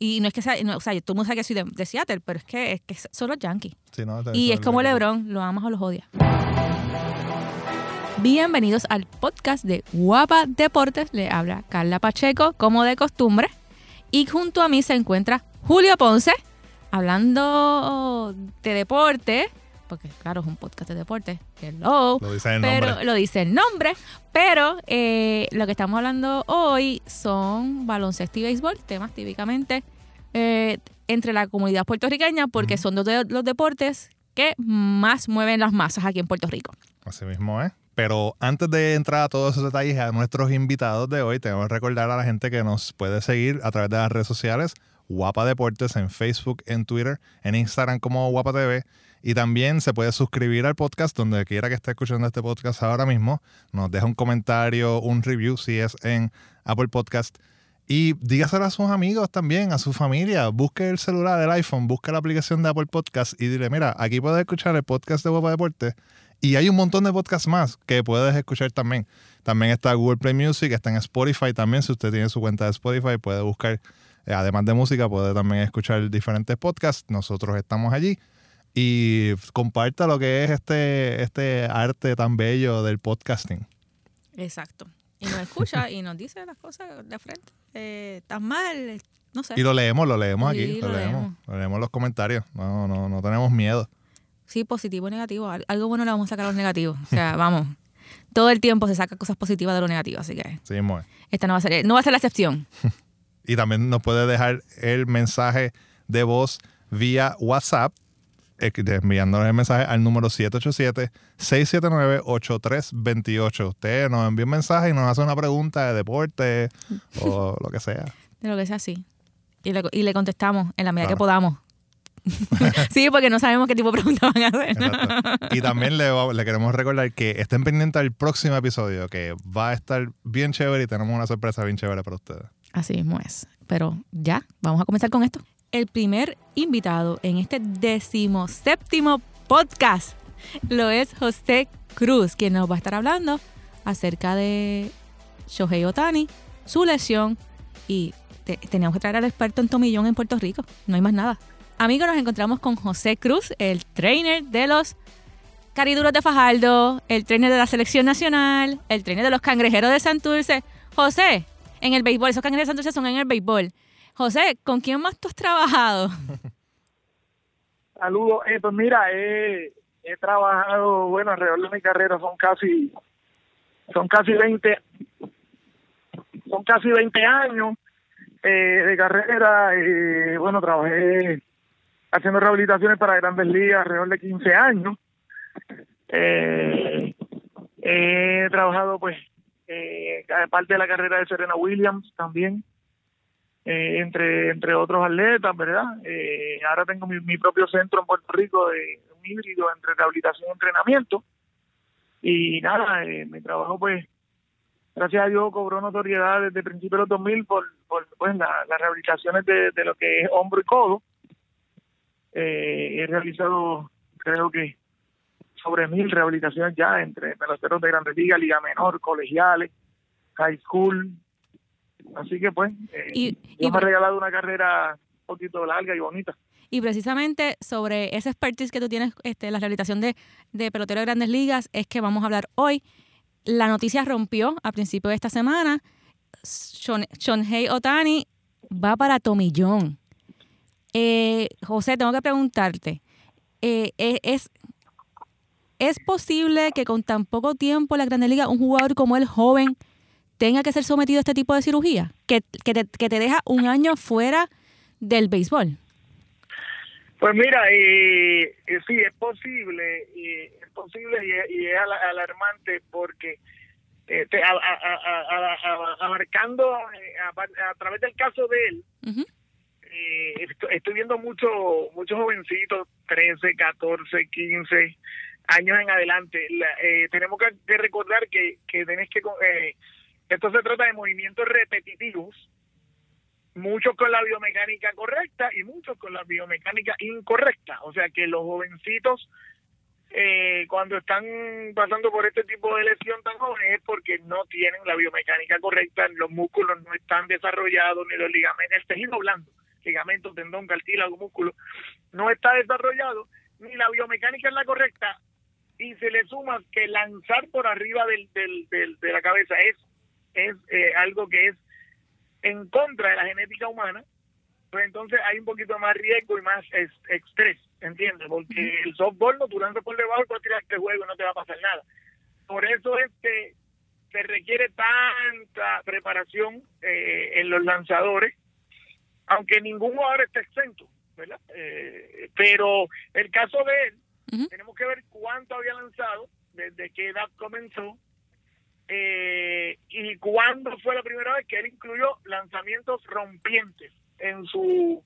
Y no es que sea, no, o sea, todo el mundo sabe que soy de, de Seattle, pero es que, es que son los Yankees. Sí, no, Y es como LeBron, lo amas o los odias. Bienvenidos al podcast de Guapa Deportes. Le habla Carla Pacheco, como de costumbre. Y junto a mí se encuentra Julio Ponce, hablando de deporte, porque claro, es un podcast de deporte. Hello. Lo dice el pero nombre. lo dice el nombre. Pero eh, lo que estamos hablando hoy son baloncesto y béisbol, temas típicamente eh, entre la comunidad puertorriqueña, porque son dos de los deportes que más mueven las masas aquí en Puerto Rico. Así mismo es. Pero antes de entrar a todos esos detalles a nuestros invitados de hoy, tenemos que recordar a la gente que nos puede seguir a través de las redes sociales, Guapa Deportes en Facebook, en Twitter, en Instagram como Guapa TV. Y también se puede suscribir al podcast donde quiera que esté escuchando este podcast ahora mismo. Nos deja un comentario, un review si es en Apple Podcast. Y dígaselo a sus amigos también, a su familia. Busque el celular del iPhone, busque la aplicación de Apple Podcast y dile, mira, aquí puedes escuchar el podcast de Guapa Deportes. Y hay un montón de podcasts más que puedes escuchar también. También está Google Play Music, está en Spotify también. Si usted tiene su cuenta de Spotify, puede buscar, eh, además de música, puede también escuchar diferentes podcasts. Nosotros estamos allí. Y comparta lo que es este, este arte tan bello del podcasting. Exacto. Y nos escucha y nos dice las cosas de frente. Eh, ¿Estás mal? No sé. Y lo leemos, lo leemos Sí, aquí, lo, lo leemos. leemos. Lo leemos los comentarios. No, no, no tenemos miedo. Sí, positivo y negativo. Al- Algo bueno le vamos a sacar a los negativos. O sea, vamos. Todo el tiempo se saca cosas positivas de lo negativo, así que Sí, es. esta no va a ser, no va a ser la excepción. Y también nos puede dejar el mensaje de voz vía WhatsApp, enviándonos el mensaje al número 787-679-8328. Usted nos envía un mensaje y nos hace una pregunta de deporte o lo que sea. De lo que sea así. Y le, y le contestamos en la medida Claro. que podamos. sí, porque no sabemos qué tipo de preguntas van a hacer. Y también le, le queremos recordar que estén pendientes al próximo episodio, que va a estar bien chévere y tenemos una sorpresa bien chévere para ustedes. Así mismo es. Pero ya, vamos a comenzar con esto. El primer invitado en este decimoséptimo podcast lo es José Cruz, quien nos va a estar hablando acerca de Shohei Otani, su lesión y te- teníamos que traer al experto en tomillón en Puerto Rico. No hay más nada. Amigos, nos encontramos con José Cruz, el trainer de los Cariduros de Fajardo, el trainer de la selección nacional, el trainer de los cangrejeros de Santurce. José, en el béisbol, esos cangrejeros de Santurce son en el béisbol. José, ¿con quién más tú has trabajado? Saludos. Eh, pues mira, he, trabajado, bueno, alrededor de mi carrera son casi, son casi 20, son casi 20 años eh, de carrera. eh, bueno, trabajé haciendo rehabilitaciones para grandes ligas alrededor de 15 años. Eh, he trabajado, pues, eh, parte de la carrera de Serena Williams también eh, entre entre otros atletas, ¿verdad? Eh, ahora tengo mi, mi propio centro en Puerto Rico de un híbrido entre rehabilitación y entrenamiento. Y nada, eh, mi trabajo pues, gracias a Dios, cobró notoriedad desde principios de los 2000 por, por pues, la- las rehabilitaciones de, de lo que es hombro y codo. Eh, he realizado, creo que, sobre mil rehabilitaciones ya entre peloteros de grandes ligas, liga menor, colegiales, high school, Así que pues, eh, Y- Dios y- me ha regalado una carrera un poquito larga y bonita. Y precisamente sobre ese expertise que tú tienes, este, la rehabilitación de, de pelotero de grandes ligas, es que vamos a hablar hoy. La noticia rompió a principio de esta semana. Shon- Shonhei Otani va para Tomillón. Eh, José, tengo que preguntarte, eh, eh, ¿es, ¿es posible que con tan poco tiempo en la Grandes Ligas un jugador como el joven tenga que ser sometido a este tipo de cirugía? Que, que, te, que te deja un año fuera del béisbol. Pues mira, y sí, es posible, y es posible y, es- y es ala- alarmante porque eh, te- a- a- a- a- a- a- abarcando eh, a, través del caso de él, eh, estoy, estoy viendo muchos muchos jovencitos, 13, 14, 15 años en adelante. La- eh, tenemos que, que recordar que, que tenés que... esto se trata de movimientos repetitivos, muchos con la biomecánica correcta y muchos con la biomecánica incorrecta. O sea que los jovencitos eh, cuando están pasando por este tipo de lesión tan jóvenes es porque no tienen la biomecánica correcta, los músculos no están desarrollados, ni los ligamentos, el tejido blando ligamento, tendón, cartílago, músculo, no está desarrollado, ni la biomecánica es la correcta, y se le suma que lanzar por arriba del, del, de la cabeza es, es eh, algo que es en contra de la genética humana, pues entonces hay un poquito más riesgo y más estrés, ¿entiendes? Porque el softball no, tú por debajo y tirar este juego y no te va a pasar nada. Por eso es que se requiere tanta preparación eh, en los lanzadores, aunque ningún jugador esté exento, ¿verdad? Eh, pero el caso de él, tenemos que ver cuánto había lanzado, desde qué edad comenzó, eh, y cuándo fue la primera vez que él incluyó lanzamientos rompientes en su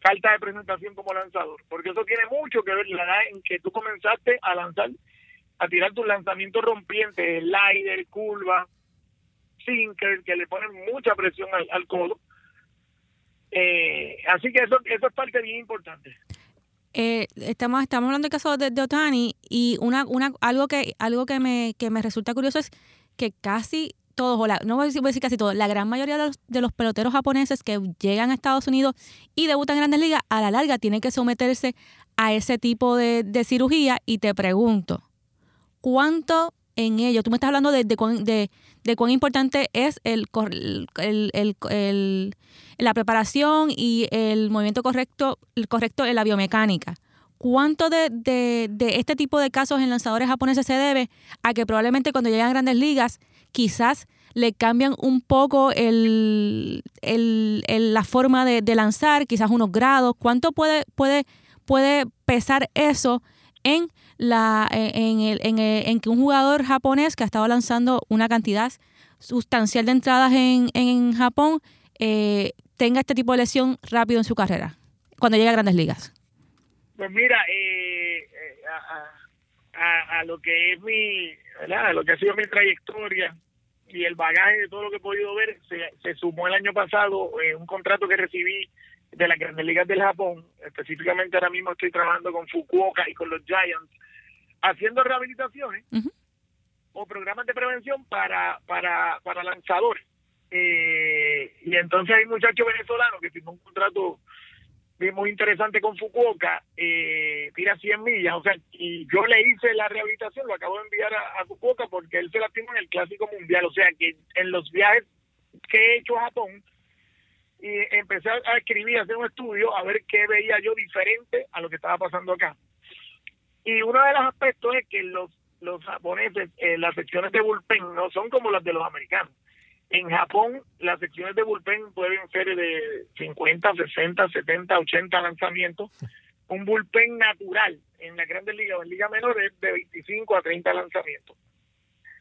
falta de presentación como lanzador, porque eso tiene mucho que ver la edad en que tú comenzaste a lanzar, a tirar tus lanzamientos rompientes, slider, curva, sinker, que le ponen mucha presión al, codo. Eh, así que eso, eso es parte bien importante. Eh, estamos, estamos hablando del caso de, Otani y una, una, algo que algo que me, que me resulta curioso es que casi todos, o no voy a, decir, casi todos, la gran mayoría de los, peloteros japoneses que llegan a Estados Unidos y debutan en grandes ligas, a la larga tienen que someterse a ese tipo de, cirugía y te pregunto, ¿cuánto en ello? Tú me estás hablando de, de, cuán, importante es el, la preparación y el movimiento correcto, el correcto en la biomecánica. ¿Cuánto de, de, este tipo de casos en lanzadores japoneses se debe a que probablemente cuando llegan a grandes ligas quizás le cambian un poco el, la forma de, lanzar, quizás unos grados. ¿Cuánto puede, puede, puede pesar eso en, la, en, el, en, que un jugador japonés que ha estado lanzando una cantidad sustancial de entradas en, en Japón eh, tenga este tipo de lesión rápido en su carrera, cuando llega a grandes ligas? Pues mira, eh, eh, a, a, lo que es mi, ¿verdad? A lo que ha sido mi trayectoria, y el bagaje de todo lo que he podido ver se, sumó el año pasado en un contrato que recibí de las grandes ligas del Japón, específicamente ahora mismo estoy trabajando con Fukuoka y con los Giants, haciendo rehabilitaciones o programas de prevención para, para, para lanzadores. Eh, y entonces hay muchachos venezolanos que firmó un contrato muy interesante con Fukuoka, eh, tira 100 millas, o sea, y yo le hice la rehabilitación, lo acabo de enviar a, Fukuoka porque él se lastimó en el Clásico Mundial, o sea, que en los viajes que he hecho a Japón, y empecé a escribir, a hacer un estudio, a ver qué veía yo diferente a lo que estaba pasando acá. Y uno de los aspectos es que los, los japoneses, eh, las secciones de bullpen no son como las de los americanos en Japón, las secciones de bullpen pueden ser de 50, 60, 70, 80 lanzamientos. Un bullpen natural en la grandes ligas o en liga menor es de 25 a 30 lanzamientos.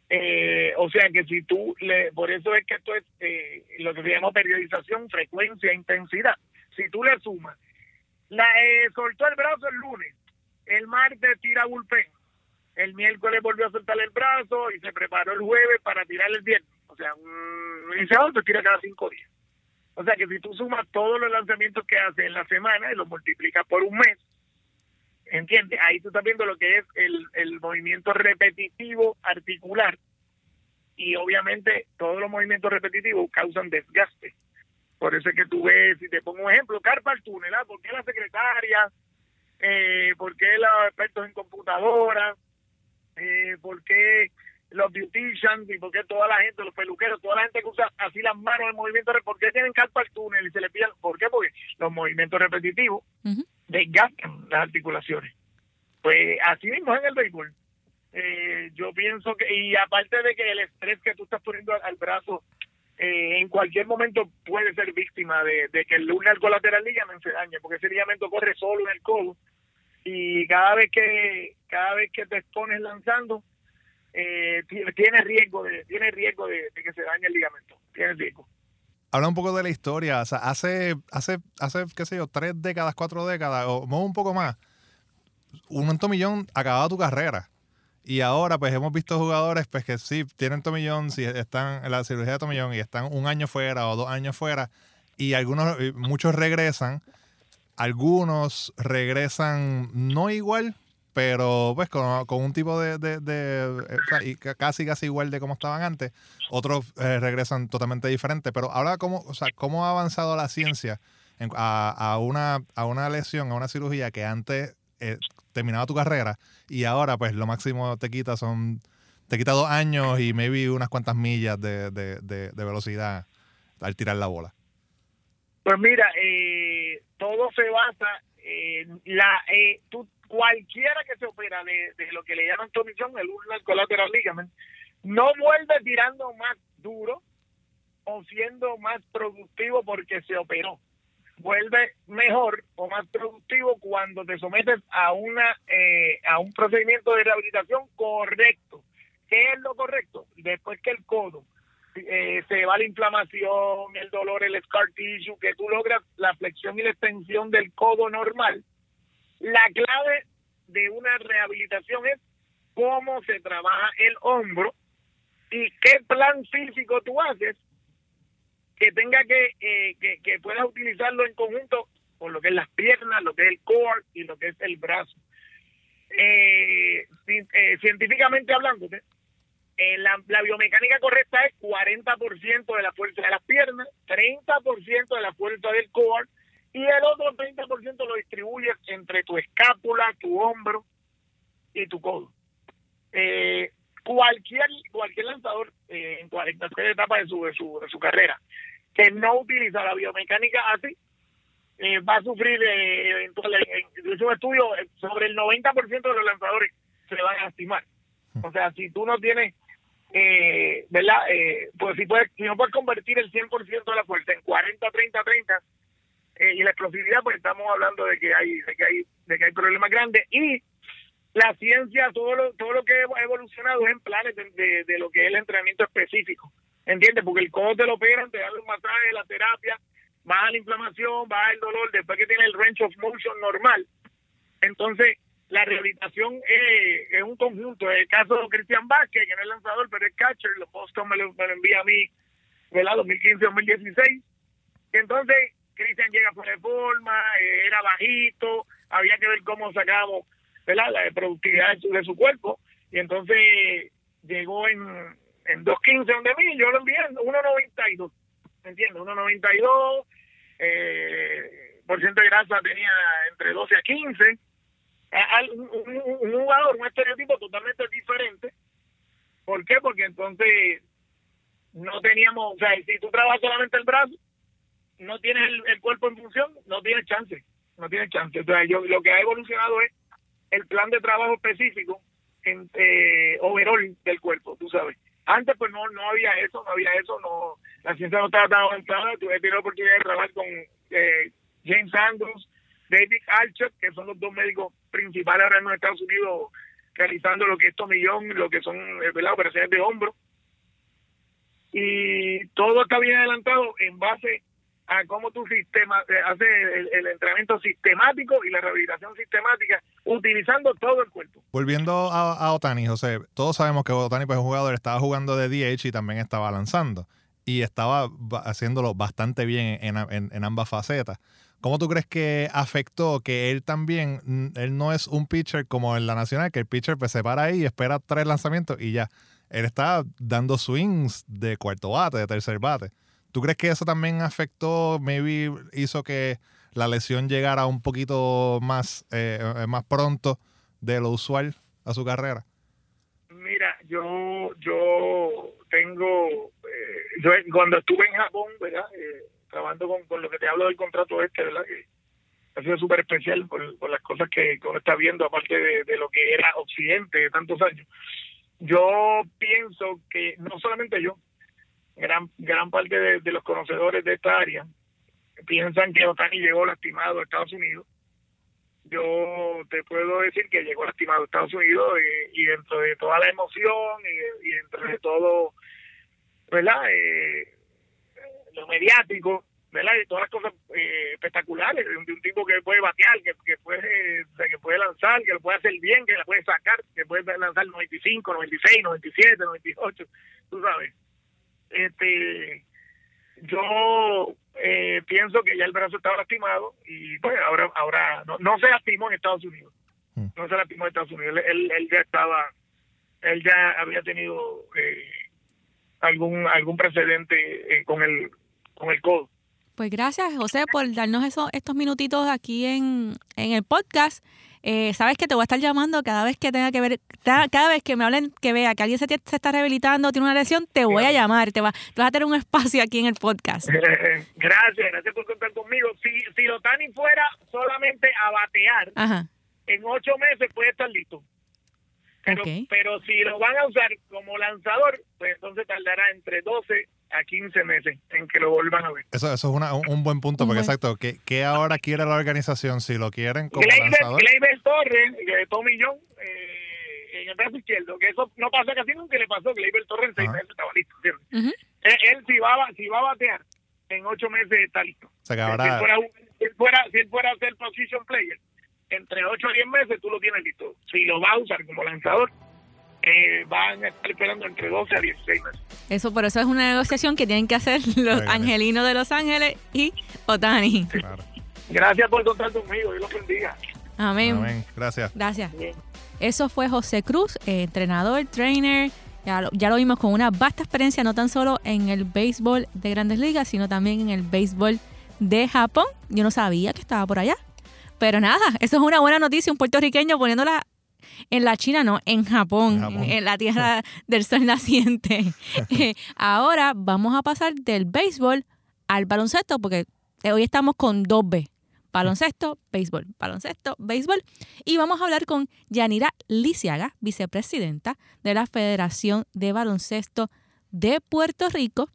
Eh, o sea que si tú, le, por eso es que esto es eh, lo que se llama periodización, frecuencia, intensidad. Si tú le sumas, la, eh, soltó el brazo el lunes, el martes tira bullpen, el miércoles volvió a soltar el brazo y se preparó el jueves para tirar el viernes o sea, un iniciador te tira cada cinco días. O sea que si tú sumas todos los lanzamientos que hace en la semana y los multiplicas por un mes, ¿entiendes? Ahí tú estás viendo lo que es el, el movimiento repetitivo articular. Y obviamente todos los movimientos repetitivos causan desgaste. Por eso es que tú ves, si te pongo un ejemplo, carpa túnel, ¿ah? ¿por qué la secretaria? Eh, ¿Por qué los expertos en computadora? Eh, ¿Por qué los beauticians y porque toda la gente, los peluqueros, toda la gente que usa así las manos en movimiento, ¿por qué tienen carpal túnel y se le pillan? ¿Por qué? Porque los movimientos repetitivos desgastan las articulaciones. Pues así mismo es en el béisbol. Eh, yo pienso que, y aparte de que el estrés que tú estás poniendo al, brazo eh, en cualquier momento puede ser víctima de, que el lunar colateral ligamento se dañe, porque ese ligamento corre solo en el codo y cada vez que cada vez que te expones lanzando eh, tiene riesgo de tiene riesgo de, que se dañe el ligamento, tiene riesgo. Habla un poco de la historia, hace, hace, hace, qué sé yo, tres décadas, cuatro décadas, o un poco más, un tomillón acababa tu carrera. Y ahora, pues hemos visto jugadores pues que sí tienen tomillón, si están en la cirugía de tomillón y están un año fuera o dos años fuera, y algunos, muchos regresan, algunos regresan no igual, pero pues con, un tipo de, eh, casi casi igual de como estaban antes, otros eh, regresan totalmente diferentes. Pero ahora, ¿cómo, o sea, ¿cómo ha avanzado la ciencia a, una, a una lesión, a una cirugía que antes eh, terminaba tu carrera y ahora pues lo máximo te quita son, te quita dos años y maybe unas cuantas millas de, velocidad al tirar la bola? Pues mira, eh, todo se basa en la... Eh, tú, cualquiera que se opera de, lo que le llaman tomillón, el ulnar collateral ligament, no vuelve tirando más duro o siendo más productivo porque se operó. Vuelve mejor o más productivo cuando te sometes a una eh, a un procedimiento de rehabilitación correcto. ¿Qué es lo correcto? Después que el codo eh, se va la inflamación, el dolor, el scar tissue, que tú logras la flexión y la extensión del codo normal. La clave de una rehabilitación es cómo se trabaja el hombro y qué plan físico tú haces que tenga que, eh, que, puedas utilizarlo en conjunto con lo que es las piernas, lo que es el core y lo que es el brazo. Eh, eh, científicamente hablando, la, la, biomecánica correcta es 40% de la fuerza de las piernas, 30% de la fuerza del core y el otro 30% lo distribuyes entre tu escápula, tu hombro y tu codo. Eh, cualquier cualquier lanzador eh, en cualquier etapa de su, de su, de su carrera que no utiliza la biomecánica así eh, va a sufrir eh, en un estudio eh, sobre el 90% de los lanzadores se van a lastimar o sea si tú no tienes eh, verdad eh, pues si puedes si no puedes convertir el 100% de la fuerza en 40 30 30 y la explosividad pues estamos hablando de que hay de que hay de que hay problemas grandes y la ciencia, todo lo, todo lo que ha evolucionado es en planes de, de, lo que es el entrenamiento específico. ¿Entiendes? Porque el codo te lo operan, te dan un masaje, la terapia, baja la inflamación, baja el dolor, después que tiene el range of motion normal. Entonces, la rehabilitación es, es un conjunto. El caso de Cristian Vázquez, que no es lanzador, pero es catcher, los Boston me lo, me lo envía a mí, ¿verdad? 2015-2016. Entonces, Cristian llega por forma, eh, era bajito, había que ver cómo ¿verdad? la productividad de su, cuerpo. Y entonces llegó en, en 2.15 donde mí, yo lo envié en 1.92, ¿me entiendes? 1.92, eh, por ciento de grasa tenía entre 12 a 15. un, un, jugador, un estereotipo totalmente diferente. ¿Por qué? Porque entonces no teníamos, o sea, si tú trabajas solamente el brazo, no tienes el, cuerpo en función, no tienes chance, no tienes chance. Entonces, yo, lo que ha evolucionado es el plan de trabajo específico en, eh, overall del cuerpo, tú sabes. Antes pues no no había eso, no había eso, no la ciencia no estaba tan avanzada. Tuve la oportunidad de trabajar con eh, James Andrews, David Archer, que son los dos médicos principales ahora en Estados Unidos realizando lo que es tomillón, lo que son eh, las operaciones de hombro. Y todo está bien adelantado en base a cómo tu sistema eh, hace el, entrenamiento sistemático y la rehabilitación sistemática utilizando todo el cuerpo. Volviendo a, Otani, José, todos sabemos que Otani pues, es un jugador, estaba jugando de DH y también estaba lanzando y estaba haciéndolo bastante bien en, en, ambas facetas. ¿Cómo tú crees que afectó que él también, él no es un pitcher como en la Nacional, que el pitcher pues, se para ahí y espera tres lanzamientos y ya? Él está dando swings de cuarto bate, de tercer bate. ¿Tú crees que eso también afectó, maybe hizo que la lesión llegara un poquito más, eh, eh, más pronto de lo usual a su carrera? Mira, yo, yo tengo, eh, yo cuando estuve en Japón, ¿verdad? trabajando con, lo que te hablo del contrato este, ¿verdad? Que ha sido súper especial por, las cosas que, uno está viendo, aparte de, de lo que era Occidente de tantos años. Yo pienso que no solamente yo, gran gran parte de, los conocedores de esta área piensan que Otani llegó lastimado a Estados Unidos. Yo te puedo decir que llegó lastimado a Estados Unidos y, dentro de toda la emoción y, dentro de todo, ¿verdad? Eh, lo mediático, ¿verdad? Y todas las cosas eh, espectaculares de un, tipo que puede batear, que, que puede que puede lanzar, que lo puede hacer bien, que la puede sacar, que puede lanzar 95, 96, 97, 98, tú sabes este yo eh, pienso que ya el brazo estaba lastimado y pues ahora ahora no, no se lastimó en Estados Unidos. Mm. no se lastimó en Estados Unidos. Él, él ya estaba él ya había tenido eh, algún algún precedente eh, con el con el codo Pues gracias, José, por darnos eso, estos minutitos aquí en, en el podcast. Eh, sabes que te voy a estar llamando cada vez que tenga que ver, cada, vez que me hablen, que vea que alguien se, se, está rehabilitando, tiene una lesión, te voy a llamar, te, va, te vas a tener un espacio aquí en el podcast. gracias, gracias por contar conmigo. Si, si Lotani fuera solamente a batear, en ocho meses puede estar listo. Pero, pero si lo van a usar como lanzador, pues entonces tardará entre 12 a 15 meses en que lo vuelvan a ver. Eso, eso es un buen punto, porque exacto, ¿qué, ¿qué, ahora quiere la organización? Si lo quieren como lanzador. Gleyber Torres, de Tommy John, eh, en el brazo izquierdo, que eso no pasa casi nunca le pasó, Gleyber Torres en seis meses estaba listo, él, si, va, si va a batear, en ocho meses está listo. O sea que ahora... si, fuera, si, fuera, si él fuera a ser position player, entre 8 a 10 meses tú lo tienes listo. Si lo va a usar como lanzador, eh, van a estar esperando entre 12 a 16 meses. Eso, por eso es una negociación que tienen que hacer los angelinos de Los Ángeles y Otani. Gracias por contar conmigo, Dios los bendiga. Amén. Gracias. Gracias. Eso fue José Cruz, eh, entrenador, trainer. Ya lo, ya lo vimos con una vasta experiencia, no tan solo en el béisbol de grandes ligas, sino también en el béisbol de Japón. Yo no sabía que estaba por allá. Pero nada, eso es una buena noticia, un puertorriqueño poniéndola en la China, no, en Japón, en, la tierra del sol naciente. Eh, ahora vamos a pasar del béisbol al baloncesto, porque hoy estamos con dos B. Baloncesto, béisbol, baloncesto, béisbol. Y vamos a hablar con Yanira Lisiaga, vicepresidenta de la Federación de Baloncesto de Puerto Rico,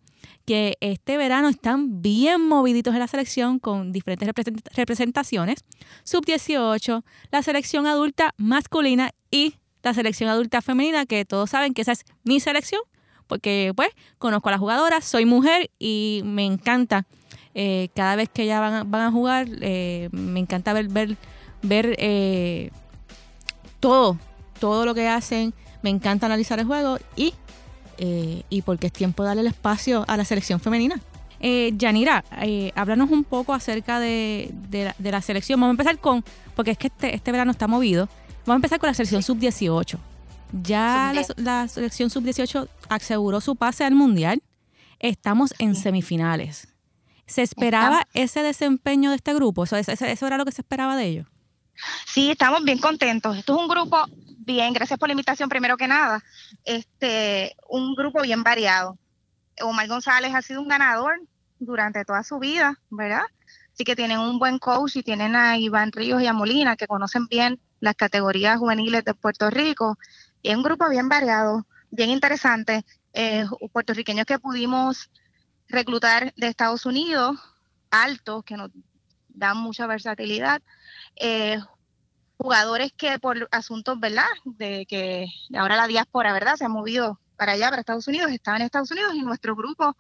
que este verano están bien moviditos en la selección con diferentes representaciones. Sub-18, la selección adulta masculina y la selección adulta femenina, que todos saben que esa es mi selección, porque pues conozco a las jugadoras, soy mujer y me encanta eh, cada vez que ellas van a, jugar, eh, me encanta ver, ver, ver eh, todo, todo lo que hacen, me encanta analizar el juego y eh, y porque es tiempo de darle el espacio a la selección femenina. Eh, Yanira, eh, háblanos un poco acerca de, la, selección. Vamos a empezar con, porque es que este, este verano está movido, vamos a empezar con la selección sub-18. Ya la, selección sub-18 aseguró su pase al Mundial. Estamos en semifinales. ¿Se esperaba ese desempeño de este grupo? ¿Eso, eso, ¿Eso era lo que se esperaba de ellos? Sí, estamos bien contentos. Esto es un grupo bien, gracias por la invitación primero que nada. Este, un grupo bien variado. Omar González ha sido un ganador durante toda su vida, ¿verdad? Así que tienen un buen coach y tienen a Iván Ríos y a Molina que conocen bien las categorías juveniles de Puerto Rico. Y es un grupo bien variado, bien interesante. Eh, puertorriqueños que pudimos reclutar de Estados Unidos, altos, que nos dan mucha versatilidad. Eh, jugadores que por asuntos, ¿verdad? De que ahora la diáspora, ¿verdad? Se ha movido para allá, para Estados Unidos, estaban en Estados Unidos y nuestro grupo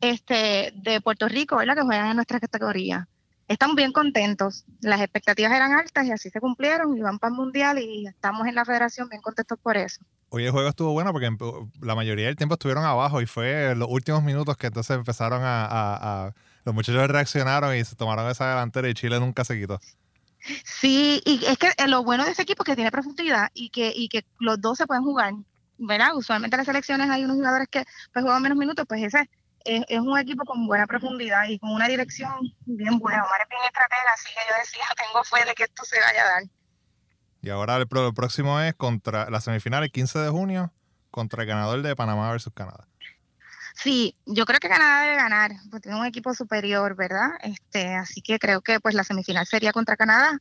este, de Puerto Rico, ¿verdad? Que juegan en nuestra categoría. Estamos bien contentos. Las expectativas eran altas y así se cumplieron y van para el Mundial y estamos en la federación bien contentos por eso. Hoy el juego estuvo bueno porque la mayoría del tiempo estuvieron abajo y fue los últimos minutos que entonces empezaron a los muchachos reaccionaron y se tomaron esa delantera y Chile nunca se quitó. Sí, y es que lo bueno de ese equipo es que tiene profundidad y que, y que los dos se pueden jugar, ¿verdad? Usualmente en las selecciones hay unos jugadores que pues, juegan menos minutos, pues ese es, un equipo con buena profundidad y con una dirección bien buena. Omar es bien estratega, así que yo decía, tengo fe de que esto se vaya a dar. Y ahora el, próximo es contra la semifinal el 15 de junio contra el ganador de Panamá versus Canadá. Sí, yo creo que Canadá debe ganar, porque tiene un equipo superior, ¿verdad? Este, así que creo que pues la semifinal sería contra Canadá.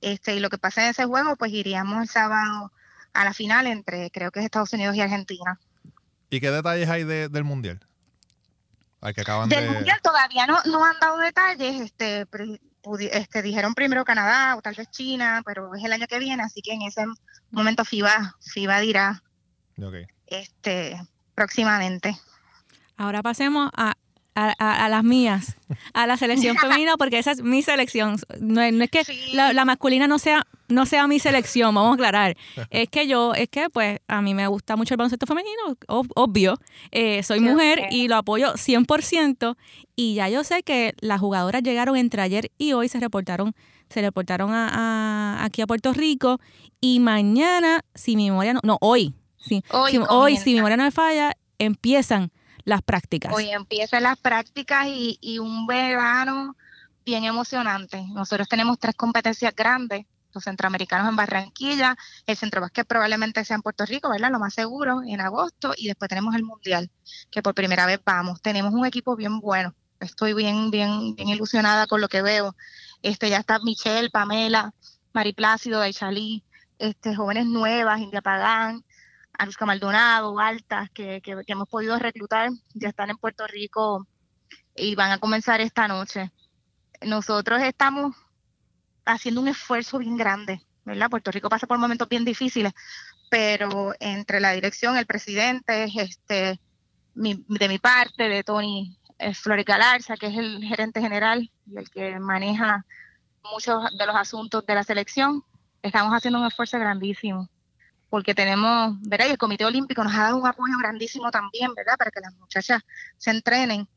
Este, y lo que pase en ese juego, pues iríamos el sábado a la final entre creo que es Estados Unidos y Argentina. ¿Y qué detalles hay del mundial? Hay que acaban del mundial todavía no, no han dado detalles, este, este, dijeron primero Canadá o tal vez China, pero es el año que viene, así que en ese momento FIBA, FIBA dirá este, próximamente. Ahora pasemos a, las mías, a la selección femenina, porque esa es mi selección. No, es que la, masculina no sea, no sea mi selección, vamos a aclarar. Es que yo, es que pues a mí me gusta mucho el baloncesto femenino, obvio. Eh, soy mujer y lo apoyo 100%. Y ya yo sé que las jugadoras llegaron entre ayer y hoy, se reportaron se reportaron a, aquí a Puerto Rico y mañana, si mi memoria no, no hoy, sí, hoy, si, hoy si mi memoria no me falla, empiezan las prácticas. Hoy empiezan las prácticas y, un verano bien emocionante. Nosotros tenemos tres competencias grandes los centroamericanos en Barranquilla, el centro básquet probablemente sea en Puerto Rico, ¿verdad? Lo más seguro, en agosto, y después tenemos el Mundial, que por primera vez vamos. Tenemos un equipo bien bueno. Estoy bien, bien, bien ilusionada con lo que veo. Este, ya está Michelle, Pamela, Mari Plácido, Aichalí, este, jóvenes nuevas, India Pagán, Anuska Maldonado, Altas, que, que, hemos podido reclutar, ya están en Puerto Rico y van a comenzar esta noche. Nosotros estamos haciendo un esfuerzo bien grande, ¿verdad? Puerto Rico pasa por momentos bien difíciles, pero entre la dirección, el presidente, este, de mi parte, de Tony eh, Flores Galarza, que es el gerente general y el que maneja muchos de los asuntos de la selección, estamos haciendo un esfuerzo grandísimo porque tenemos, ¿verdad? Y el Comité Olímpico nos ha dado un apoyo grandísimo también, ¿verdad? Para que las muchachas se entrenen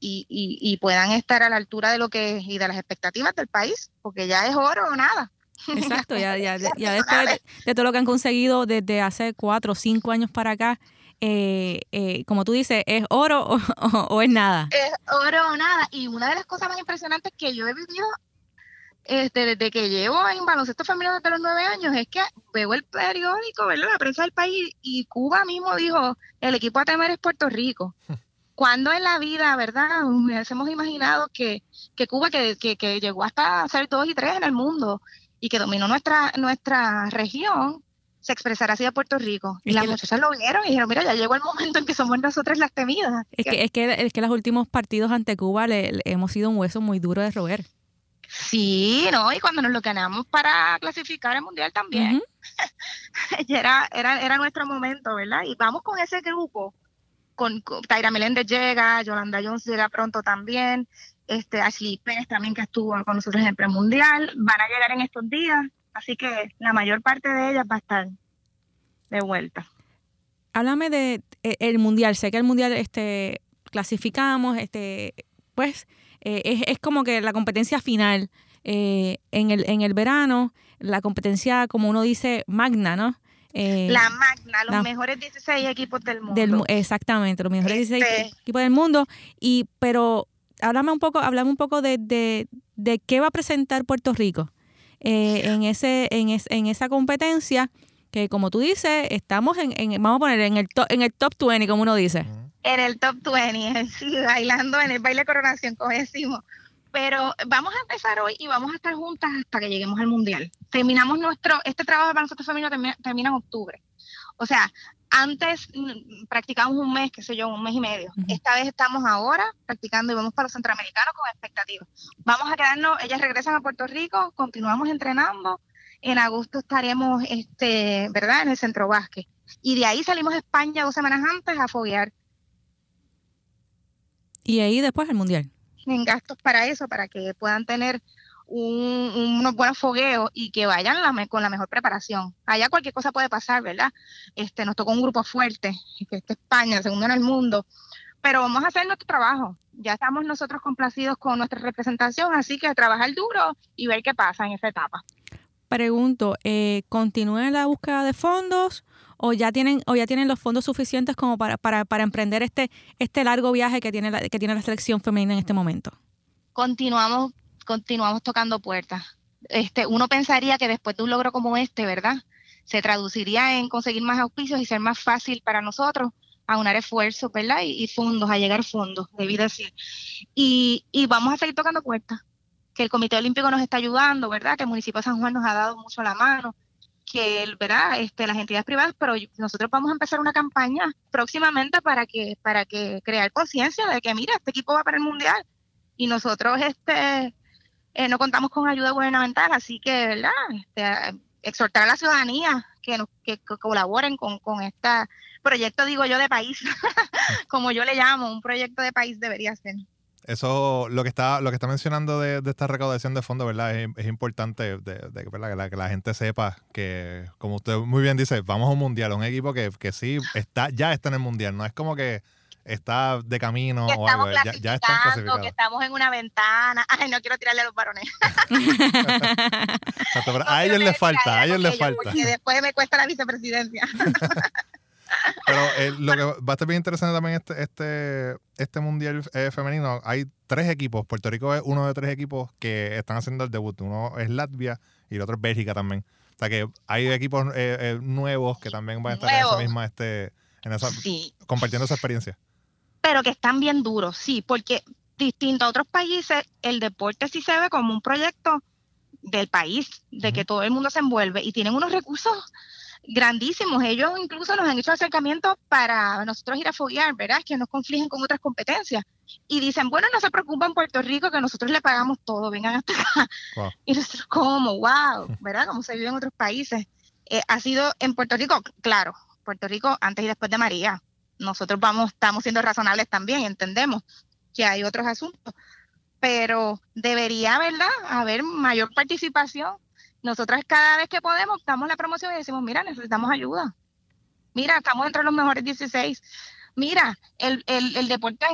y, y, puedan estar a la altura de lo que y de las expectativas del país, porque ya es oro o nada. Exacto, ya, ya, ya después de, todo lo que han conseguido desde hace cuatro o cinco años para acá, eh, eh, como tú dices, ¿es oro o, es nada? Es oro o nada. Y una de las cosas más impresionantes que yo he vivido este, desde que llevo en baloncesto femenino desde los nueve años es que veo el periódico, ¿verdad? la prensa del país, y Cuba mismo dijo, el equipo a temer es Puerto Rico. cuando en la vida, verdad, nos hemos imaginado que, que Cuba, que, que, llegó hasta ser dos y tres en el mundo y que dominó nuestra, nuestra región, se expresará así a Puerto Rico. Y, las muchachas lo vieron y dijeron, mira, ya llegó el momento en que somos nosotras las temidas. Es que, es que, es que los últimos partidos ante Cuba le, hemos sido un hueso muy duro de roer. Sí, ¿no? Y cuando nos lo ganamos para clasificar al Mundial también. era, era, era nuestro momento, ¿verdad? Y vamos con ese grupo con, Taira Meléndez llega, Yolanda Jones llega pronto también, este Ashley Pérez también que estuvo con nosotros en el premundial, van a llegar en estos días, así que la mayor parte de ellas va a estar de vuelta. Háblame de eh, el mundial, sé que el mundial este clasificamos, este pues eh, es, es, como que la competencia final eh, en, el, en el verano, la competencia como uno dice magna, ¿no? Eh, la Magna, los mejores 16 equipos del mundo. exactamente, los mejores 16 este equipos del mundo. Y, pero háblame un poco, hablame un poco de, de, qué va a presentar Puerto Rico eh, en, ese, en, en esa competencia que como tú dices, estamos en, en, vamos a poner en el, top, en el top 20, como uno dice. En el top 20, sí, bailando en el baile coronación, como decimos pero vamos a empezar hoy y vamos a estar juntas hasta que lleguemos al mundial. Terminamos nuestro, este trabajo para nosotros femenino termina, en octubre. O sea, antes mm, practicamos un mes, qué sé yo, un mes y medio. Esta vez estamos ahora practicando y vamos para los centroamericanos con expectativas. Vamos a quedarnos, ellas regresan a Puerto Rico, continuamos entrenando. En agosto estaremos, este, ¿verdad?, en el centro básquet. Y de ahí salimos a España dos semanas antes a foguear. Y ahí después el mundial en gastos para eso, para que puedan tener un, unos buenos fogueos y que vayan con la mejor preparación. Allá cualquier cosa puede pasar, ¿verdad? Este, nos tocó un grupo fuerte, que es España, segundo en el mundo, pero vamos a hacer nuestro trabajo. Ya estamos nosotros complacidos con nuestra representación, así que trabajar duro y ver qué pasa en esa etapa. Pregunto, eh, ¿continúen la búsqueda de fondos o ya tienen o ya tienen los fondos suficientes como para, para, para emprender este este largo viaje que tiene la, que tiene la selección femenina en este momento? Continuamos continuamos tocando puertas. Este, uno pensaría que después de un logro como este, ¿verdad? Se traduciría en conseguir más auspicios y ser más fácil para nosotros aunar esfuerzos, ¿verdad? Y, fondos, a llegar fondos, debido decir. Y, y vamos a seguir tocando puertas. Que el Comité Olímpico nos está ayudando, ¿verdad? Que el municipio de San Juan nos ha dado mucho la mano que ¿verdad? Este, las entidades privadas, pero nosotros vamos a empezar una campaña próximamente para que, para que crear conciencia de que mira, este equipo va para el mundial y nosotros este eh, no contamos con ayuda gubernamental, así que ¿verdad? Este, exhortar a la ciudadanía que, nos, que, colaboren con, con este proyecto, digo yo, de país, como yo le llamo, un proyecto de país debería ser. Eso, lo que está, lo que está mencionando de, esta recaudación de fondos, ¿verdad? Es, importante de, Que, la, gente sepa que, como usted muy bien dice, vamos a un mundial, un equipo que, que sí está, ya está en el mundial, no es como que está de camino o algo, ya, ya que estamos en una ventana. Ay, no quiero tirarle a los varones. a ellos les falta, a ellos les falta. Después me cuesta la vicepresidencia. Pero eh, lo que va a estar bien interesante también este, este, este mundial eh, femenino, hay tres equipos. Puerto Rico es uno de tres equipos que están haciendo el debut. Uno es Latvia y el otro es Bélgica también. O sea que hay equipos eh, eh, nuevos que también van a estar en esa misma, este, en esa, Sí, compartiendo esa experiencia. pero que están bien duros, sí, porque distinto a otros países, el deporte sí se ve como un proyecto del país, de que todo el mundo se envuelve y tienen unos recursos grandísimos. Ellos incluso nos han hecho acercamientos para nosotros ir a foguear, ¿verdad? Que nos confligen con otras competencias. Y dicen, bueno, no se preocupen Puerto Rico, que nosotros le pagamos todo, vengan hasta acá. Wow. Y nosotros como, wow, ¿verdad? Como se vive en otros países. Eh, ha sido en Puerto Rico, claro, Puerto Rico antes y después de María. Nosotros vamos, estamos siendo razonables también, entendemos que hay otros asuntos, pero debería, ¿verdad?, haber mayor participación. Nosotras cada vez que podemos damos la promoción y decimos, mira, necesitamos ayuda. Mira, estamos entre los mejores 16. Mira, el, el, el deporte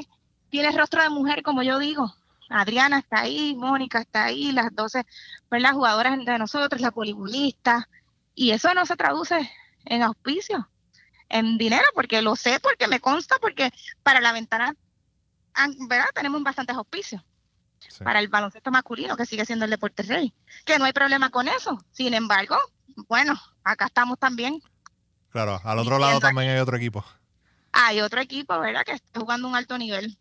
tiene rostro de mujer, como yo digo. Adriana está ahí, Mónica está ahí, las 12 pues, las jugadoras de nosotros, la polibolista, y eso no se traduce en auspicio, en dinero, porque lo sé, porque me consta, porque para la ventana, ¿verdad? Tenemos bastantes auspicios Sí. para el baloncesto masculino, que sigue siendo el deporte rey, que no hay problema con eso. Sin embargo, bueno, acá estamos también. Claro, al otro lado también hay otro equipo. Hay otro equipo, ¿verdad?, que está jugando un alto nivel.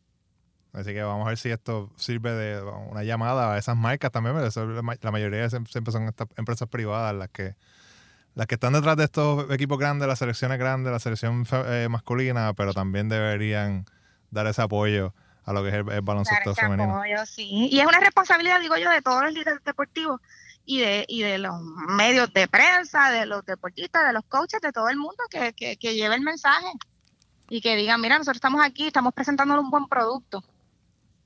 Así que vamos a ver si esto sirve de una llamada a esas marcas también. la ma- la mayoría siem- siempre son estas empresas privadas las que las que están detrás de estos equipos grandes, las selecciones grandes, la selección eh, masculina, pero también deberían dar ese apoyo a lo que es el, el baloncesto ese femenino. sí. Y es una responsabilidad, digo yo, de todos los líderes deportivos y de, y de los medios de prensa, de los deportistas, de los coaches, de todo el mundo que, que, que lleve el mensaje y que digan, mira, nosotros estamos aquí, estamos presentando un buen producto.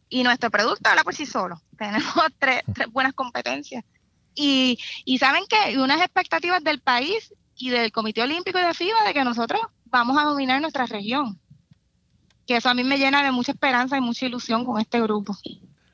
Y nuestro producto habla por sí solo. Tenemos tres, tres buenas competencias. Y, y saben que unas expectativas del país y del Comité Olímpico y de FIBA de que nosotros vamos a dominar nuestra región. Que eso a mí me llena de mucha esperanza y mucha ilusión con este grupo.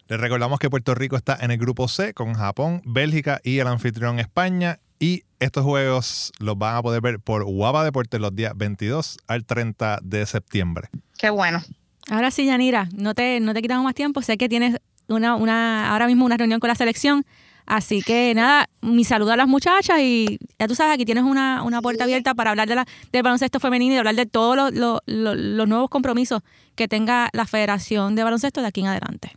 Les recordamos que Puerto Rico está en el grupo C con Japón, Bélgica y el anfitrión España. Y estos juegos los van a poder ver por Guapa Deportes los días 22 al 30 de septiembre. Qué bueno. Ahora sí, Yanira, no te, no te quitamos más tiempo. Sé que tienes una, una, ahora mismo una reunión con la selección. Así que nada, mi saludo a las muchachas y ya tú sabes, aquí tienes una, una puerta abierta para hablar de la, del baloncesto femenino y hablar de todos los, los- los- los nuevos compromisos que tenga la Federación de Baloncesto de aquí en adelante.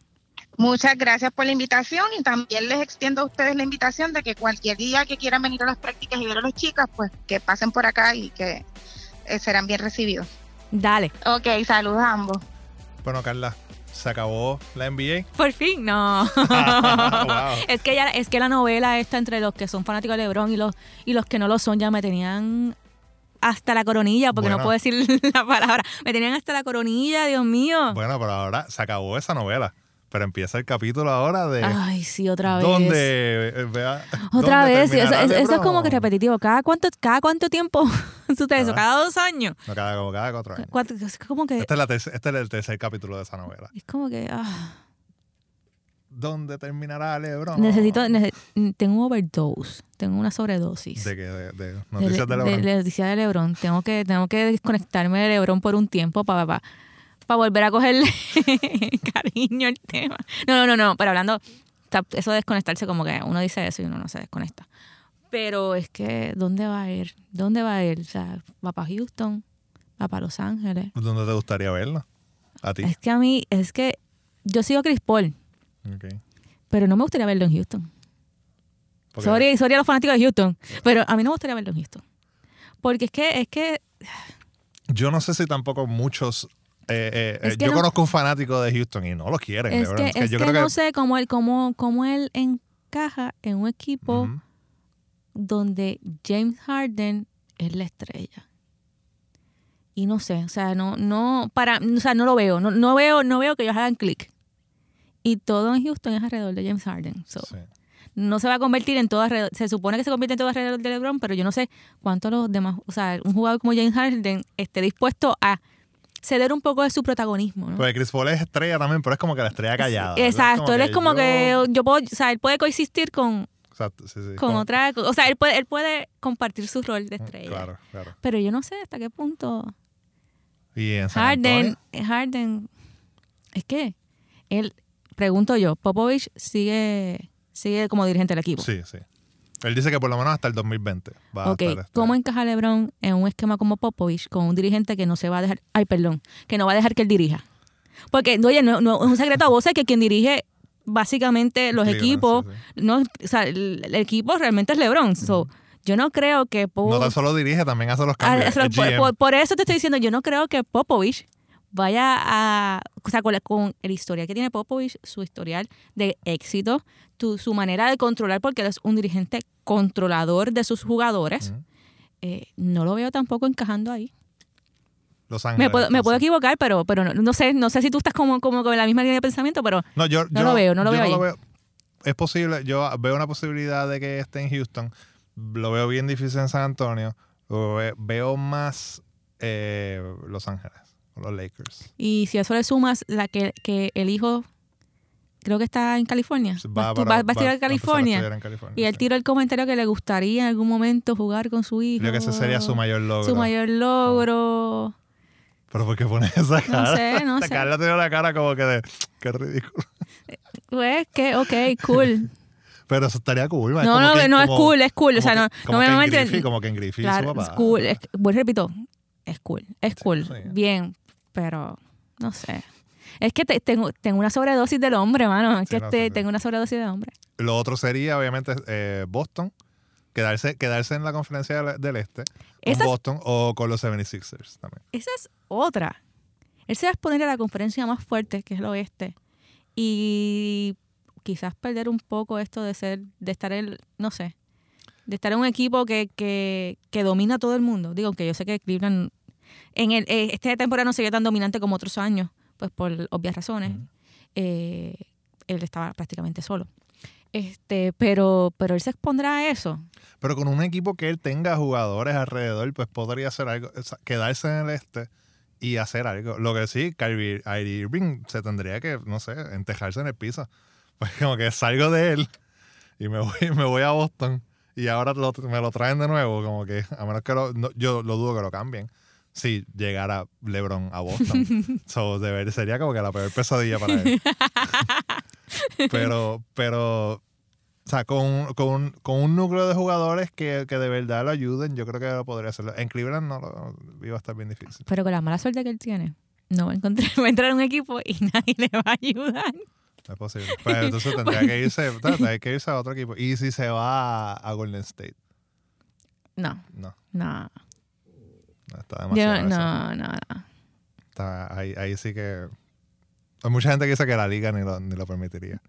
Muchas gracias por la invitación y también les extiendo a ustedes la invitación de que cualquier día que quieran venir a las prácticas y ver a las chicas, pues que pasen por acá y que eh, serán bien recibidos. Dale. Ok, saludos a ambos. Bueno, Carla, se acabó la NBA. Por fin, no. Wow. Es que ya, es que la novela esta entre los que son fanáticos de LeBron y los y los que no lo son ya me tenían hasta la coronilla, porque no puedo decir la palabra. Me tenían hasta la coronilla, Dios mío. Bueno, pero ahora se acabó esa novela. Pero empieza el capítulo ahora de Ay, sí, otra vez. dónde eh, vea, Otra dónde vez, sí, eso, es como que repetitivo. ¿Cada cuánto, cada cuánto tiempo sucede eso? ¿Cada dos años? No, cada, como cada cuatro años. ¿Cuánto- Es como que... Este es, la este es el tercer capítulo de esa novela. Es como que... ah, ¿Dónde terminará LeBron? necesito... nece- tengo un overdose. Tengo una sobredosis. De, que, de, noticias de, de- LeBron. de noticias de LeBron. Tengo que, tengo que desconectarme de LeBron por un tiempo para, para, para volver a cogerle cariño al tema. No, no, no, no. Pero hablando, eso de desconectarse, como que uno dice eso y uno no se desconecta. Pero es que, ¿dónde va a ir? ¿Dónde va a ir? O sea, va para Houston, va para Los Ángeles. ¿Dónde te gustaría verlo? A ti. Es que a mí, es que yo sigo a Chris Paul, Ok. pero no me gustaría verlo en Houston. Sorry, sorry a los fanáticos de Houston, pero a mí no me gustaría verlo en Houston. Porque es que, es que Yo no sé si tampoco muchos. Eh, eh, eh, yo no- conozco un fanático de Houston y no lo quieren. Es que, es yo que creo no sé cómo él, cómo, cómo él encaja en un equipo donde James Harden es la estrella. Y no sé, o sea, no, no, para, o sea, no lo veo, no, no veo, no veo que ellos hagan clic. Y todo en Houston es alrededor de James Harden. So, Sí. No se va a convertir en todo alrededor, se supone que se convierte en todo alrededor de LeBron, pero yo no sé cuánto los demás, o sea, un jugador como James Harden esté dispuesto a ceder un poco de su protagonismo, ¿no? Pues Chris Paul es estrella también, pero es como que la estrella callada. ¿verdad? Exacto, él es como yo- que yo puedo, o sea, él puede coexistir con, Exacto, sí, sí, con otra, o sea, él puede, él puede compartir su rol de estrella. Claro, claro. Pero yo no sé hasta qué punto. Y en San Harden, Harden, es que él, pregunto yo, Popovich sigue, sigue como dirigente del equipo. Sí, sí. Él dice que por lo menos hasta el 2020 va a estar este- ¿cómo encaja LeBron en un esquema como Popovich con un dirigente que no se va a dejar, ay, perdón, que no va a dejar que él dirija? Porque, oye, no, no- es un secreto a voces que quien dirige básicamente los Cleveland, equipos, sí, no, o sea, el, el equipo realmente es LeBron. So, yo no creo que No Popovich... tan solo dirige, también hace los Ah, cambios. por eso te estoy diciendo, yo no creo que Popovich vaya a, o sea, con, la- con el historial que tiene Popovich, su historial de éxito, tu- su manera de controlar, porque él es un dirigente controlador de sus jugadores, eh, no lo veo tampoco encajando ahí. Los Ángeles. Me puedo, me puedo equivocar, pero, pero no, no sé, no sé si tú estás como, como con la misma línea de pensamiento, pero No, yo, No yo- lo veo, no lo yo veo ahí. Es posible, yo veo una posibilidad de que esté en Houston. Lo veo bien difícil en San Antonio. Veo más eh, Los Ángeles, los Lakers. y si a eso le sumas la que, que el hijo creo que está en California, va, para- va- va a estudiar en California. en California, Y él sí. tiró el comentario que le gustaría en algún momento jugar con su hijo. Creo que ese sería su mayor logro. Su mayor logro. Pero ¿por qué pones esa cara? sé, no sé. Carla tiene una cara como que de... Qué ridículo. Pues que, ok, cool. Pero eso estaría cool. man. No, Como no, que- no es como- cool, es cool. O sea, como no, que- no como me que normalmente- Griffey, Como que en Griffey Claro, su papá. es cool. Es, bueno, repito, es cool. Es Sí, cool. sí. Bien, pero no sé. Es que te- tengo, tengo una sobredosis del hombre, mano. Es Sí, que no, te- tengo una sobredosis de hombre. Lo otro sería, obviamente, eh, Boston. Quedarse, quedarse en la conferencia del, del este con Boston o con los 76ers también. Esa es otra. Él se va a exponer a la conferencia más fuerte, que es el oeste. Y quizás perder un poco esto de ser, de estar en, no sé, de estar en un equipo que, que, que domina a todo el mundo. Digo, que yo sé que Cleveland en el, eh, este temporada no sería tan dominante como otros años, pues por obvias razones. Eh, él estaba prácticamente solo. Este, pero, pero él se expondrá a eso. Pero con un equipo que él tenga jugadores alrededor, pues podría hacer algo, quedarse en el este y hacer algo. Lo que sí, Kyrie, Kyrie Irving se tendría que, no sé, entejarse en el piso. Pues como que salgo de él y me voy, me voy a Boston y ahora lo- me lo traen de nuevo, como que a menos que lo, no, yo lo dudo que lo cambien. Si llegara LeBron a Boston. so, de ver- sería como que la peor pesadilla para él. pero, pero, o sea, con, con, con un núcleo de jugadores que, que de verdad lo ayuden, yo creo que lo podría hacerlo. En Cleveland no lo iba a estar bien difícil. Pero con la mala suerte que él tiene, no va a, encontrar, va a entrar en un equipo y nadie le va a ayudar. No es posible. Pues entonces tendría que irse, tendría que irse a otro equipo. Y si se va a, a Golden State, No, no, no. No está Yo, demasiado. no, no, no. Está- ahí, ahí sí que. Hay mucha gente que dice que la liga ni lo, ni lo permitiría.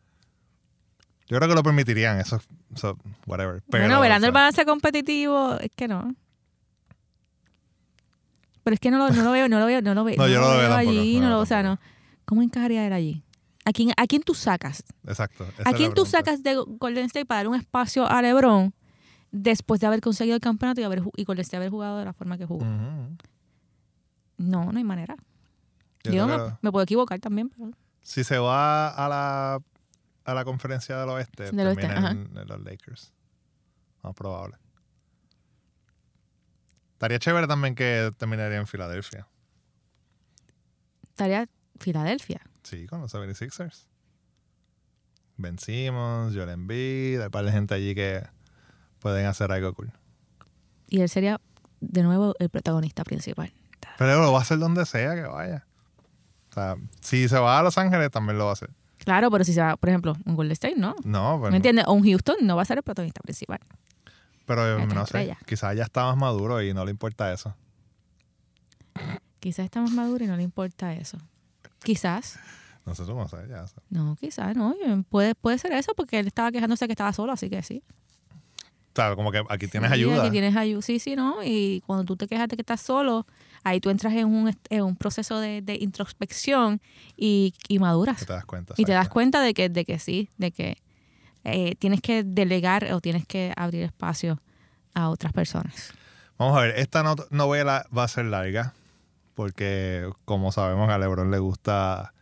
Yo creo que lo permitirían, eso, eso whatever. Pero, bueno, velando o el balance competitivo, es que no. Pero es que no lo, no lo veo, no lo veo, no lo veo. No, yo no lo veo tampoco, allí, no no lo o sea, no. ¿Cómo encajaría él allí? ¿A quién, ¿A quién tú sacas? Exacto. ¿A quién tú sacas de Golden State para dar un espacio a LeBron después de haber conseguido el campeonato y, haber, y Golden State haber jugado de la forma que jugó? No, no hay manera. Yo me, puedo equivocar también, pero si se va a la, a la conferencia del oeste, Del oeste, en, en los Lakers. Más probable. Estaría chévere también que terminaría en Filadelfia. estaría Filadelfia. Sí, con los 76ers. Ben Simmons, Joel Embiid, hay par de gente allí que pueden hacer algo cool. Y él sería de nuevo el protagonista principal. Pero lo va a hacer donde sea que vaya. O sea, si se va a Los Ángeles, también lo va a hacer. Claro, pero si se va, por ejemplo, un Golden State, ¿no. No, pues ¿Me entiendes? O un Houston no va a ser el protagonista principal. pero no sé. Quizás ya está más maduro y no le importa eso. Quizás está más maduro y no le importa eso. Quizás. No sé, tú no sé, ya. No, quizás, no. Puede, puede ser eso porque él estaba quejándose que estaba solo, así que sí. Claro, como que aquí tienes Sí, ayuda. Aquí tienes ayuda. Sí, sí, ¿no? Y cuando tú te quejas de que estás solo, ahí tú entras en un, en un proceso de, de introspección y, y maduras. que te das cuenta. Y te das cuenta de que, de que sí, de que eh, tienes que delegar o tienes que abrir espacio a otras personas. Vamos a ver, esta no- novela va a ser larga porque, como sabemos, a LeBron le gusta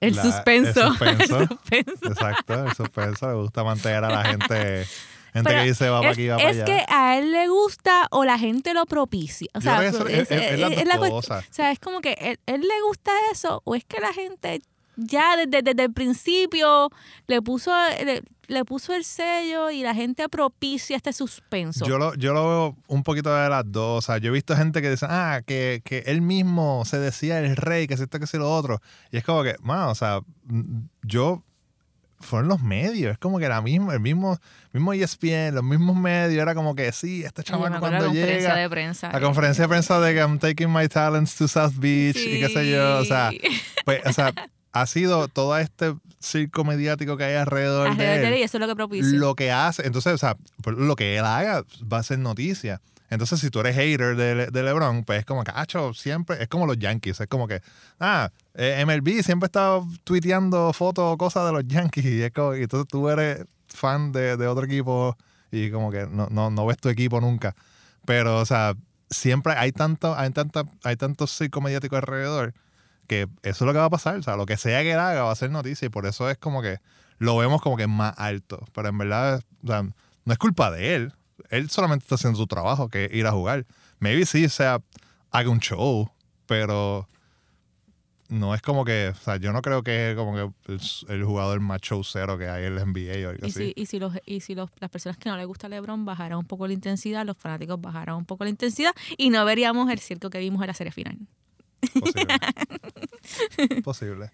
El La- suspenso. el suspenso. El suspenso. Exacto, el suspenso. Le gusta mantener a la gente Gente Pero que dice va para es, aquí, va para es allá. que a él le gusta o la gente lo propicia. O Yo sea, es- es- es dos la cosas. O sea, es como que él, él le gusta eso o es que la gente ya desde, desde el principio le puso le, le puso el sello y la gente propicia este suspenso. Yo lo, yo lo veo un poquito de las dos. O sea, yo he visto gente que dice, ah, que, que él mismo se decía el rey, que si esto, que si lo otro. Y es como que, mano, o sea, yo. Fueron los medios, es como que la misma, el mismo, mismo ESPN, los mismos medios, era como que sí, este acuerdo de la cuando conferencia llega. de prensa. La conferencia de prensa de que I'm taking my talents to South Beach y qué sé yo. O sea, Sí. pues, o sea, ha sido todo este circo mediático que hay alrededor, Alrededor de él, y eso es lo que propicia. lo que hace, entonces, o sea, lo que él haga va a ser noticia. Entonces, si tú eres hater de, de LeBron, pues es como que, acho, siempre, es como los Yankees, es como que, ah, eh, MLB siempre está tuiteando fotos o cosas de los Yankees y es como, y entonces tú eres fan de, de otro equipo y como que no, no, no ves tu equipo nunca. Pero, o sea, siempre hay tanto, hay tanta, hay tanto circo mediático alrededor que eso es lo que va a pasar. O sea, lo que sea que haga va a ser noticia y por eso es como que lo vemos como que más alto. Pero en verdad, o sea, no es culpa de él. Él solamente está haciendo su trabajo, que es ir a jugar. Maybe sí, o sea, haga un show, pero no es como que, o sea, yo no creo que es como que el, el jugador más showcero que hay en la NBA o algo Y así. si, y si, los, y si los, las personas que no les gusta LeBron bajaran un poco la intensidad, los fanáticos bajaran un poco la intensidad y no veríamos el circo que vimos en la serie final. Posible. Posible.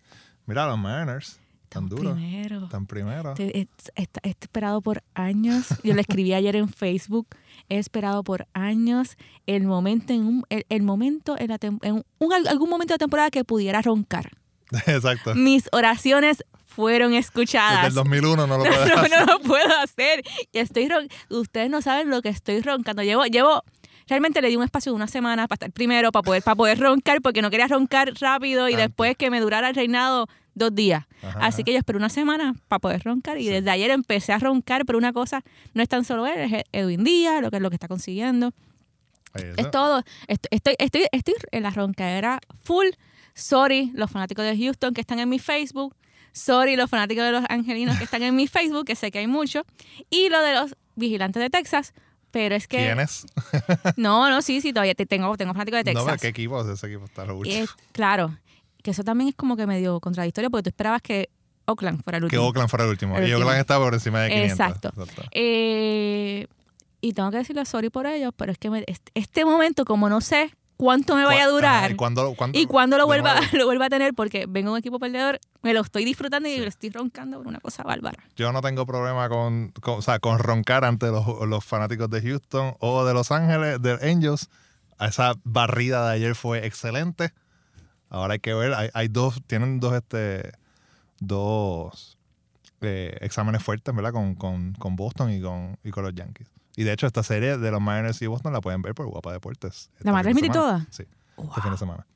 Mira, los Mariners, tan duros, Primero. tan primero. He esperado por años. Yo lo escribí ayer en Facebook. He esperado por años el momento en un, el, el momento en, la tem- en un- algún momento de la temporada que pudiera roncar. Exacto. Mis oraciones fueron Desde escuchadas. el 2001 no lo No, puedes no, hacer. no lo puedo hacer. Y estoy ron- Ustedes no saben lo que estoy roncando. Llevo, llevo, realmente le di un espacio de una semana para estar primero, para poder, para poder roncar, porque no quería roncar rápido y después que me durara el reinado dos días. Ajá, Así que yo esperé una semana para poder roncar y Sí. desde ayer empecé a roncar, pero una cosa no es tan solo él, es Edwin Díaz, lo que es lo que está consiguiendo. Es todo. Est- Estoy, estoy, estoy en la roncadera full. Sorry, los fanáticos de Houston que están en mi Facebook. Sorry, los fanáticos de los angelinos que están en mi Facebook, que sé que hay muchos. Y lo de los vigilantes de Texas. Pero es que. ¿Quién es? No, no, sí, sí, todavía te- tengo, tengo fanáticos de No, Texas. pero ¿qué equipo? Ese equipo está lo último. es- claro, que eso también es como que medio contradictorio porque tú esperabas que Oakland fuera el Que último. Oakland fuera el último. El y último. Oakland está por encima de 500. Exacto. Eh, y tengo que decirle sorry por ellos, pero es que me- este, momento, como no sé cuánto me vaya a ¿Cu- durar ¿Y cuándo, lo vuelva, nuevo? lo vuelva a tener, porque vengo un equipo perdedor, me lo estoy disfrutando y Sí. lo estoy roncando por una cosa bárbara. Yo no tengo problema con, con- o sea, con roncar ante los, los fanáticos de Houston o de Los Ángeles, de Angels. Esa barrida de ayer fue excelente. Ahora hay que ver, hay, hay dos, tienen dos, este, dos eh, exámenes fuertes, ¿verdad? Con, con, con Boston y con, y con los Yankees. Y de hecho, esta serie de los Mariners y Boston la pueden ver por Guapa Deportes. este ¿La van a de transmitir toda? Sí, Wow. este fin de semana.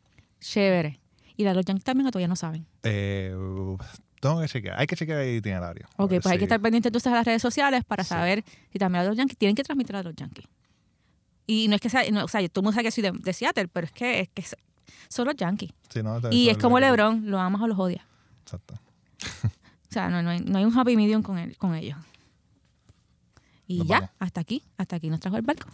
Chévere. Y la de los Yankees también o todavía no saben. Eh, tengo que chequear, hay que chequear el itinerario. Ok, pues hay que estar pendiente entonces a las redes sociales para Sí. saber si también a los Yankees tienen que transmitir a los Yankees. Y no es que sea, no, o sea, todo el mundo sabe que soy de, de Seattle, pero es que, es que son los Yankees. Sí, no, eso Y es como LeBron, lo amas o los odias. Exacto. O sea, no, no hay, no hay un happy medium con, él, con ellos. Y Nos ya, vamos. hasta aquí, hasta aquí nos trajo el barco.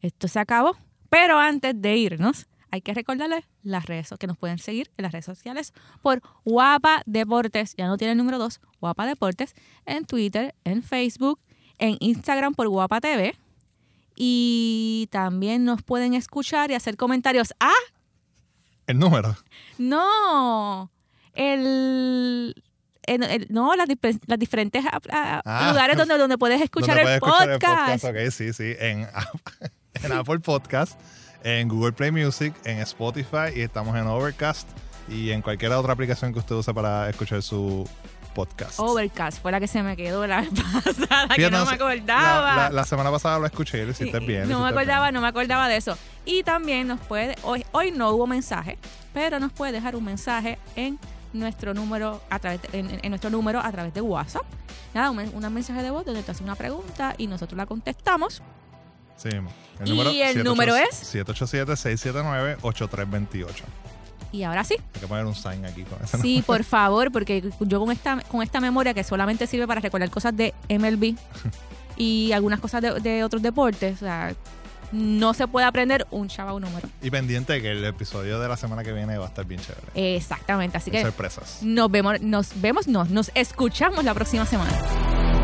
Esto se acabó. Pero antes de irnos, hay que recordarles las redes que nos pueden seguir en las redes sociales por Guapa Deportes, ya no tiene el número 2, Guapa Deportes, en Twitter, en Facebook, en Instagram por Guapa TV. Y también nos pueden escuchar y hacer comentarios. ¡Ah! El número. No, el, el- el- no, las, dif- las diferentes ah, lugares donde, donde puedes escuchar, ¿Dónde el, puedes escuchar podcast. el podcast? Ok, sí, sí. En, en Apple Podcast, en Google Play Music, en Spotify y estamos en Overcast y en cualquier otra aplicación que usted use para escuchar su podcast. Overcast fue la que se me quedó la vez pasada, que no me acordaba. La, la- la semana pasada lo escuché y lo hiciste bien. lo No me acordaba, bien. no me acordaba de eso. Y también nos puede, hoy, hoy no hubo mensaje, pero nos puede dejar un mensaje en nuestro número a través de- en, en nuestro número a través de WhatsApp. Nada, un, men- un mensaje de voz donde te hace una pregunta y nosotros la contestamos. Sí, mismo. ¿Y el número es? 787-679-8328. Y ahora sí, Hay que poner un sign aquí con eso. Sí, por favor, porque yo con esta, con esta memoria que solamente sirve para recordar cosas de MLB, y algunas cosas de, de otros deportes. O sea, no se puede aprender un chava número. Y pendiente que el episodio de la semana que viene va a estar bien chévere. Exactamente. Así Hay que sorpresas. nos vemos, nos vemos, no, nos escuchamos la próxima semana.